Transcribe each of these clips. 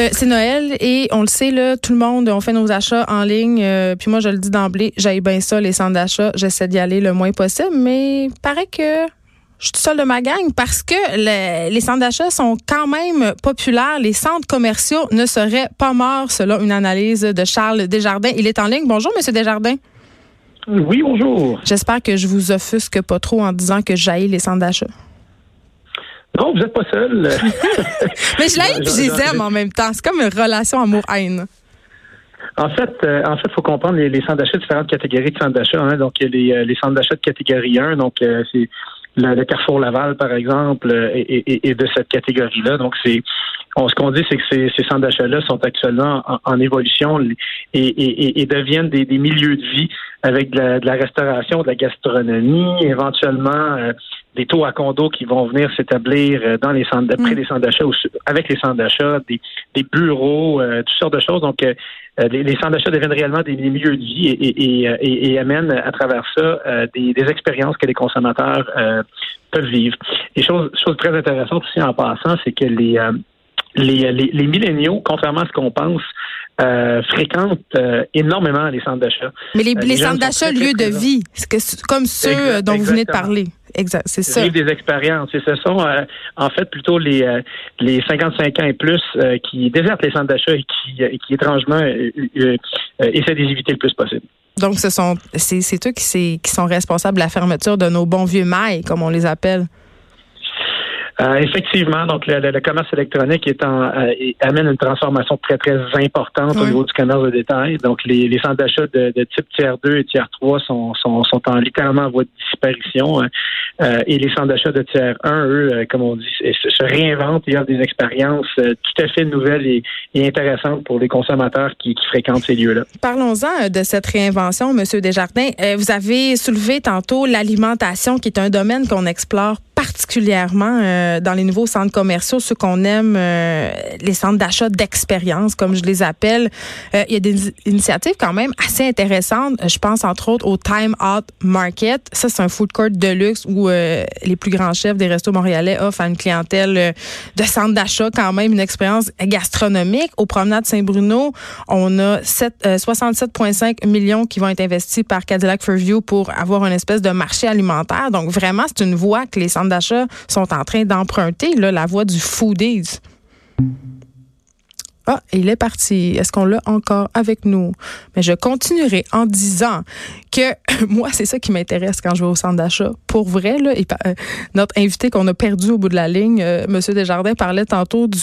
Euh, c'est Noël et on le sait, là, tout le monde, on fait nos achats en ligne. Euh, puis moi, je le dis d'emblée, j'aille bien ça, les centres d'achat. J'essaie d'y aller le moins possible, mais paraît que je suis seule de ma gang parce que les centres d'achat sont quand même populaires. Les centres commerciaux ne seraient pas morts, selon une analyse de Charles Desjardins. Il est en ligne. Bonjour, Monsieur Desjardins. Oui, bonjour. J'espère que je vous offusque pas trop en disant que j'aille les centres d'achat. Vous n'êtes pas seul. Mais je l'aime et je les aime en même temps. C'est comme une relation amour-haine. En fait, euh, en fait, faut comprendre les, centres d'achat, différentes catégories de centres d'achat. Hein. Donc, il y a les, centres d'achat de catégorie 1, donc euh, c'est le, Carrefour Laval, par exemple, est, de cette catégorie-là. Donc, c'est ce qu'on dit, c'est que ces, centres d'achat-là sont actuellement en, évolution et, deviennent des, milieux de vie avec de la, restauration, de la gastronomie, éventuellement euh, des taux à condo qui vont venir s'établir euh, dans les centres, près mm. des centres d'achat, avec les centres d'achat, des, bureaux, euh, toutes sortes de choses. Donc, euh, les, centres d'achat deviennent réellement des, milieux de vie et, amènent à travers ça des, expériences que les consommateurs peuvent vivre. Et chose, chose très intéressante aussi en passant, c'est que les, les, les, milléniaux, contrairement à ce qu'on pense, fréquentent énormément les centres d'achat. Mais les, centres d'achat, lieu de vie, c'est comme ceux dont vous venez de parler. Exact, c'est ça. Vivre des expériences. Et ce sont, euh, en fait, plutôt les, euh, les 55 ans et plus euh, qui désertent les centres d'achat et qui, qui étrangement, essaient de éviter le plus possible. Donc, ce sont, c'est eux qui, qui sont responsables de la fermeture de nos bons vieux mailles, comme on les appelle. Euh, effectivement, donc le, commerce électronique est en, euh, amène une transformation très, très importante au niveau du commerce de détail. Donc, les, les centres d'achat de, type tiers 2 et tiers 3 sont, sont, sont en littéralement en voie de disparition. Hein. Euh, et les centres d'achat de tiers 1, eux, comme on dit, se, réinventent et offrent des expériences tout à fait nouvelles et, intéressantes pour les consommateurs qui, qui fréquentent ces lieux-là. Parlons-en de cette réinvention, Monsieur Desjardins. vous avez soulevé tantôt l'alimentation, qui est un domaine qu'on explore particulièrement euh, dans les nouveaux centres commerciaux, ceux qu'on aime, euh, les centres d'achat d'expérience, comme je les appelle. Euh, il y a des initiatives quand même assez intéressantes. Je pense entre autres au Time Out Market. Ça, c'est un food court de luxe où les plus grands chefs des restos montréalais offrent à une clientèle de centres d'achat quand même une expérience gastronomique. Au Promenade Saint-Bruno, on a 67,5 millions qui vont être investis par Cadillac Fairview pour avoir une espèce de marché alimentaire. Donc vraiment, c'est une voie que les centres d'achat sont en train d'emprunter, la voie du foodies. Ah, il est parti. Est-ce qu'on l'a encore avec nous? Mais je continuerai en disant que moi, c'est ça qui m'intéresse quand je vais au centre d'achat. Pour vrai, là, euh, notre invité qu'on a perdu au bout de la ligne, euh, M. Desjardins, parlait tantôt du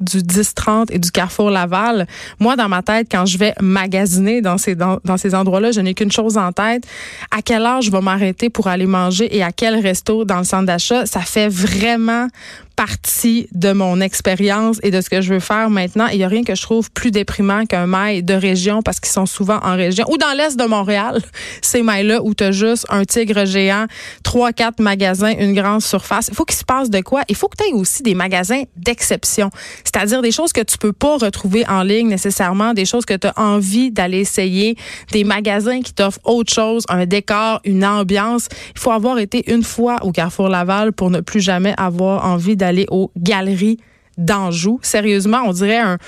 du 10-30 et du Carrefour Laval. Moi, dans ma tête, quand je vais magasiner dans ces, dans, dans ces endroits-là, je n'ai qu'une chose en tête. À quelle heure je vais m'arrêter pour aller manger et à quel resto dans le centre d'achat? Ça fait vraiment partie de mon expérience et de ce que je veux faire maintenant. Il n'y a rien que je trouve plus déprimant qu'un mail de région parce qu'ils sont souvent en région ou dans l'est de Montréal. Ces mailles-là où tu juste un tigre géant, trois, quatre magasins, une grande surface. Il faut qu'il se passe de quoi? Il faut que tu aies aussi des magasins d'exception. C'est-à-dire des choses que tu peux pas retrouver en ligne nécessairement, des choses que tu as envie d'aller essayer, des magasins qui t'offrent autre chose, un décor, une ambiance. Il faut avoir été une fois au Carrefour Laval pour ne plus jamais avoir envie d'aller aller aux galeries d'Anjou. Sérieusement, on dirait un,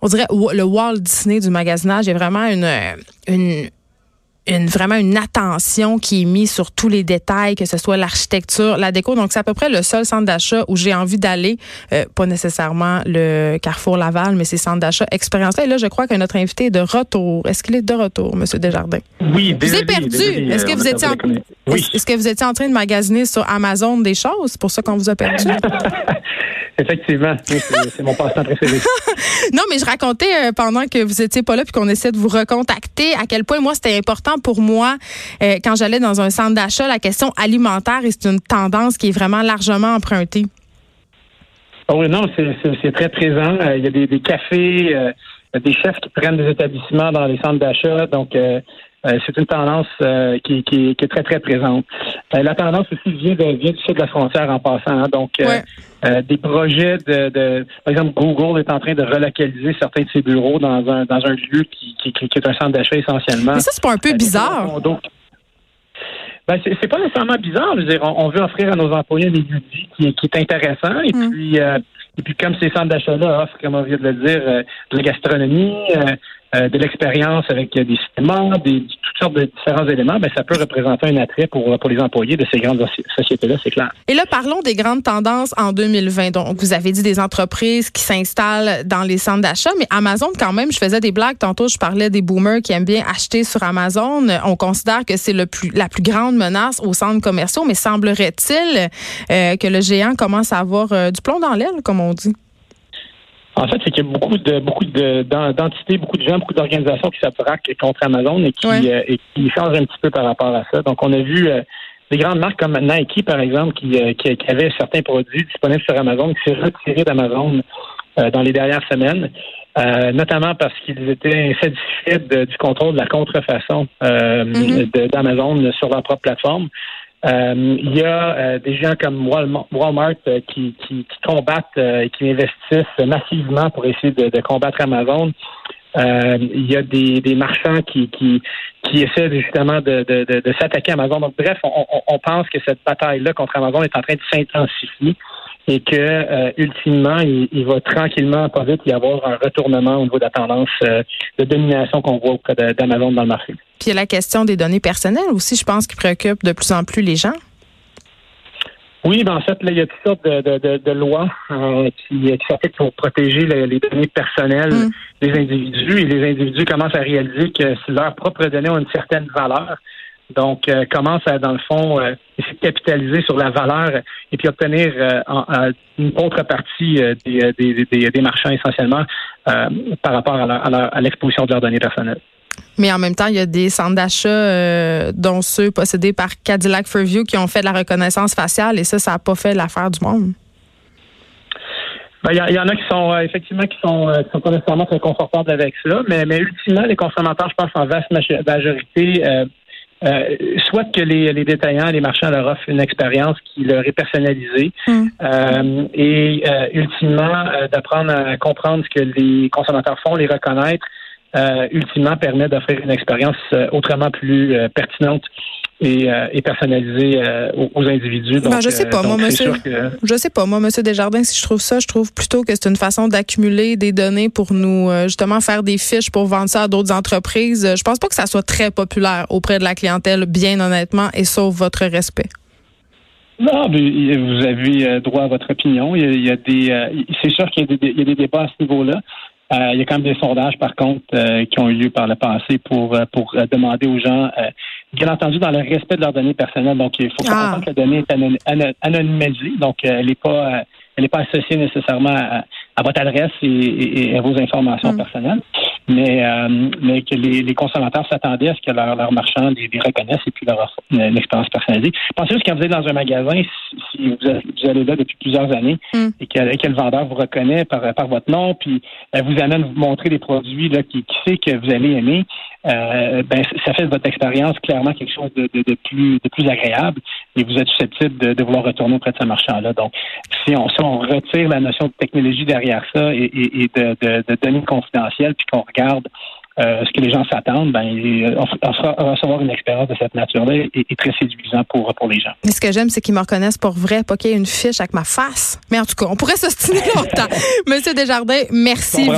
on dirait le Walt Disney du magasinage. Il vraiment une une vraiment une attention qui est mise sur tous les détails, que ce soit l'architecture, la déco. Donc c'est à peu près le seul centre d'achat où j'ai envie d'aller, euh, pas nécessairement le Carrefour Laval, mais ces centres d'achat expérience. Et là, je crois que notre invité est de retour. Est-ce qu'il est de retour, Monsieur Desjardins? Oui, désolé, Vous êtes perdu. Est-ce que vous étiez en... est-ce que vous étiez en train de magasiner sur Amazon des choses? Pour ça qu'on vous a perdu Effectivement, c'est mon passe-temps préféré. non, mais je racontais euh, pendant que vous étiez pas là puis qu'on essaie de vous recontacter à quel point moi c'était important pour moi euh, quand j'allais dans un centre d'achat la question alimentaire et c'est une tendance qui est vraiment largement empruntée. Oh oui, non, c'est très présent. Euh, il y a des, cafés, des chefs qui prennent des établissements dans les centres d'achat, donc euh, c'est une tendance euh, qui, est très, très présente. Euh, la tendance aussi vient, de, vient du sud de la frontière en passant. Hein. donc, des projets de, Par exemple, Google est en train de relocaliser certains de ses bureaux dans un, dans un lieu qui, qui, est un centre d'achat essentiellement. Mais ça, c'est pas un peu bizarre? Donc, ben, c'est pas nécessairement bizarre. Je veux dire, on, veut offrir à nos employés un milieu de vie qui, est intéressant et mm. puis Et puis, comme ces centres d'achat-là offrent, comme on vient de le dire, de la gastronomie, euh, de l'expérience avec des systèmes, des, de différents éléments, ben, ça peut représenter un attrait pour, pour les employés de ces grandes sociétés-là, c'est clair. Et là, parlons des grandes tendances en 2020. Donc, vous avez dit des entreprises qui s'installent dans les centres d'achat, mais Amazon, quand même, je faisais des blagues. Tantôt, je parlais des boomers qui aiment bien acheter sur Amazon. On considère que c'est le plus, la plus grande menace aux centres commerciaux, mais semblerait-il euh, que le géant commence à avoir euh, du plomb dans l'aile, comme on dit? En fait, c'est qu'il y a beaucoup de beaucoup d'entités, beaucoup de gens, beaucoup d'organisations qui s'attraquent contre Amazon et qui, euh, et qui changent un petit peu par rapport à ça. Donc, on a vu euh, des grandes marques comme Nike, par exemple, qui, euh, qui, avaient certains produits disponibles sur Amazon, qui s'est retiré d'Amazon dans les dernières semaines, notamment parce qu'ils étaient insatisfaits du contrôle de la contrefaçon mm-hmm. d'Amazon sur leur propre plateforme. Euh, il y a euh, des gens comme Walmart euh, qui, qui, combattent et qui investissent massivement pour essayer de, combattre Amazon. il y a des, marchands qui, qui, essaient justement de, de, de, s'attaquer à Amazon. Donc, bref, on pense que cette bataille-là contre Amazon est en train de s'intensifier et que euh, ultimement, il, va tranquillement, pas vite, y avoir un retournement au niveau de la tendance euh, de domination qu'on voit auprès d'Amazon dans le marché. Puis il y a la question des données personnelles aussi, je pense, qui préoccupe de plus en plus les gens. Oui, ben en fait, là, il y a toutes sortes de, de, lois euh, qui, qui sont faites pour protéger les données personnelles mm. des individus et les individus commencent à réaliser que leurs propres données ont une certaine valeur, donc, euh, commence à, dans le fond, euh, essayer de capitaliser sur la valeur et puis obtenir euh, une contrepartie des, des, des, marchands essentiellement par rapport à, l'exposition de leurs données personnelles. Mais en même temps, il y a des centres d'achat, dont ceux possédés par Cadillac Fairview, qui ont fait de la reconnaissance faciale et ça, ça n'a pas fait l'affaire du monde. Ben, il y, en a qui sont effectivement qui sont, sont pas nécessairement très confortables avec cela, mais, mais ultimement, les consommateurs, je pense en vaste majorité, euh, soit que les, les, détaillants, les marchands leur offrent une expérience qui leur est personnalisée mm. euh, et euh, ultimement d'apprendre à comprendre ce que les consommateurs font, les reconnaître, ultimement permet d'offrir une expérience autrement plus pertinente et, euh, personnalisé euh, aux, individus. Ben, je sais pas, euh, moi, monsieur. Je sais pas, moi, monsieur Desjardins, si je trouve ça, je trouve plutôt que c'est une façon d'accumuler des données pour nous justement faire des fiches pour vendre ça à d'autres entreprises. Je pense pas que ça soit très populaire auprès de la clientèle, bien honnêtement, et sauf votre respect. Non, mais vous avez droit à votre opinion. Il y a, des, c'est sûr qu'il y, y, a des débats à ce niveau-là. il y a quand même des sondages, par contre, qui ont eu lieu par le passé pour pour demander aux gens bien entendu dans le respect de leurs données personnelles. Donc, il faut ah. comprendre que la donnée est anonymisée, donc euh, elle n'est pas, euh, elle n'est pas associée nécessairement à, votre adresse et, à vos informations mm. personnelles, mais, euh, mais que les, les consommateurs s'attendaient à ce que leurs leur marchands les, reconnaissent et puis leur une, expérience personnalisée. Pensez juste quand vous êtes dans un magasin, si, vous, allez là depuis plusieurs années mm. et, que, le vendeur vous reconnaît par, par votre nom, puis vous amène vous montrer des produits là, qui, qui sait que vous allez aimer, euh, ben, ça fait de votre expérience clairement quelque chose de, de, de, plus, de plus agréable et vous êtes susceptible de, de vouloir retourner auprès de ce marchand-là. Donc, si on, si on retire la notion de technologie derrière ça et, et, et de, de, données confidentielles, puis qu'on regarde euh, ce que les gens s'attendent, ben, recevoir une expérience de cette nature-là est, très séduisant pour, pour les gens. Mais ce que j'aime, c'est qu'ils me reconnaissent pour vrai, pas qu'il y ait une fiche avec ma face. Mais en tout cas, on pourrait s'ostiner longtemps. Monsieur Desjardins, merci,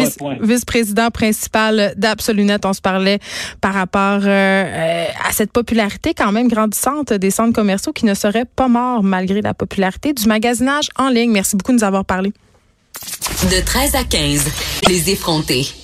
vice-président principal d'Absolunet. On se parlait par rapport euh, à cette popularité quand même grandissante des centres commerciaux qui ne seraient pas morts malgré la popularité du magasinage en ligne. Merci beaucoup de nous avoir parlé. De 13 à 15, les effrontés.